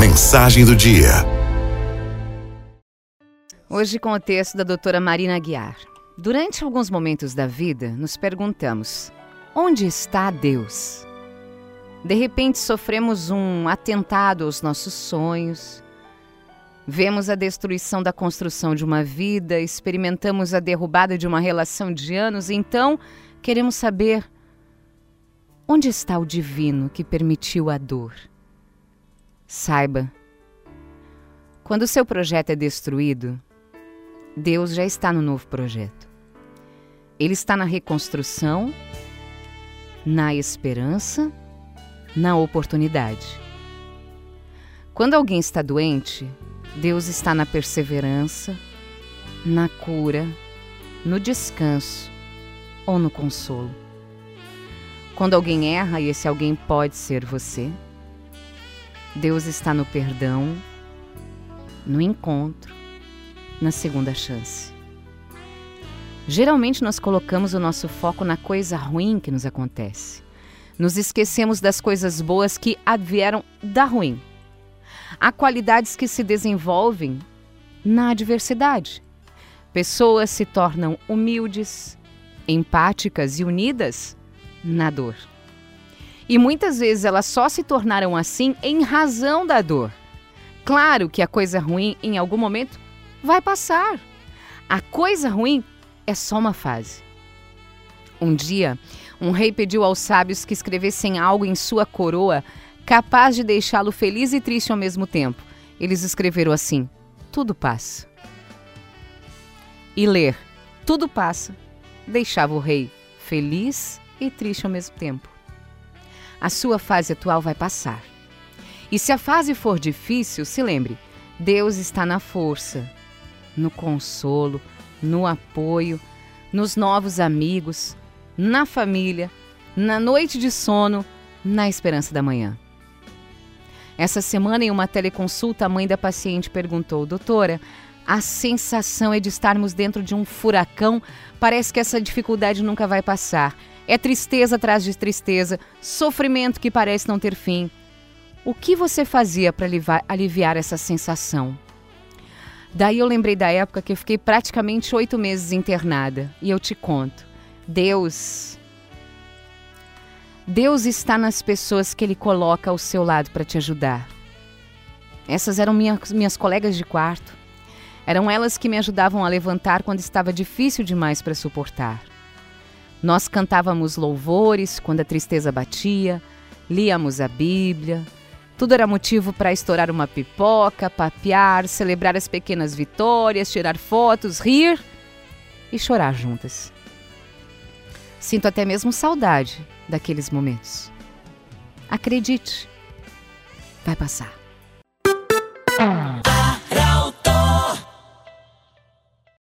Mensagem do dia. Hoje com o texto da doutora Marina Guiar. Durante alguns momentos da vida, nos perguntamos: onde está Deus? De repente sofremos um atentado aos nossos sonhos, vemos a destruição da construção de uma vida, experimentamos a derrubada de uma relação de anos, então queremos saber onde está o divino que permitiu a dor. Saiba, quando o seu projeto é destruído, Deus já está no novo projeto. Ele está na reconstrução, na esperança, na oportunidade. Quando alguém está doente, Deus está na perseverança, na cura, no descanso ou no consolo. Quando alguém erra, e esse alguém pode ser você, Deus está no perdão, no encontro, na segunda chance. Geralmente nós colocamos o nosso foco na coisa ruim que nos acontece. Nos esquecemos das coisas boas que advieram da ruim. Há qualidades que se desenvolvem na adversidade. Pessoas se tornam humildes, empáticas e unidas na dor. E muitas vezes elas só se tornaram assim em razão da dor. Claro que a coisa ruim, em algum momento, vai passar. A coisa ruim é só uma fase. Um dia, um rei pediu aos sábios que escrevessem algo em sua coroa capaz de deixá-lo feliz e triste ao mesmo tempo. Eles escreveram assim: Tudo passa. E ler Tudo passa deixava o rei feliz e triste ao mesmo tempo. A sua fase atual vai passar. E se a fase for difícil, se lembre: Deus está na força, no consolo, no apoio, nos novos amigos, na família, na noite de sono, na esperança da manhã. Essa semana, em uma teleconsulta, a mãe da paciente perguntou: Doutora, a sensação é de estarmos dentro de um furacão. Parece que essa dificuldade nunca vai passar. É tristeza atrás de tristeza, sofrimento que parece não ter fim. O que você fazia para aliviar essa sensação? Daí eu lembrei da época que eu fiquei praticamente oito meses internada. E eu te conto. Deus. Deus está nas pessoas que Ele coloca ao seu lado para te ajudar. Essas eram minhas, minhas colegas de quarto. Eram elas que me ajudavam a levantar quando estava difícil demais para suportar. Nós cantávamos louvores quando a tristeza batia, líamos a Bíblia, tudo era motivo para estourar uma pipoca, papear, celebrar as pequenas vitórias, tirar fotos, rir e chorar juntas. Sinto até mesmo saudade daqueles momentos. Acredite, vai passar.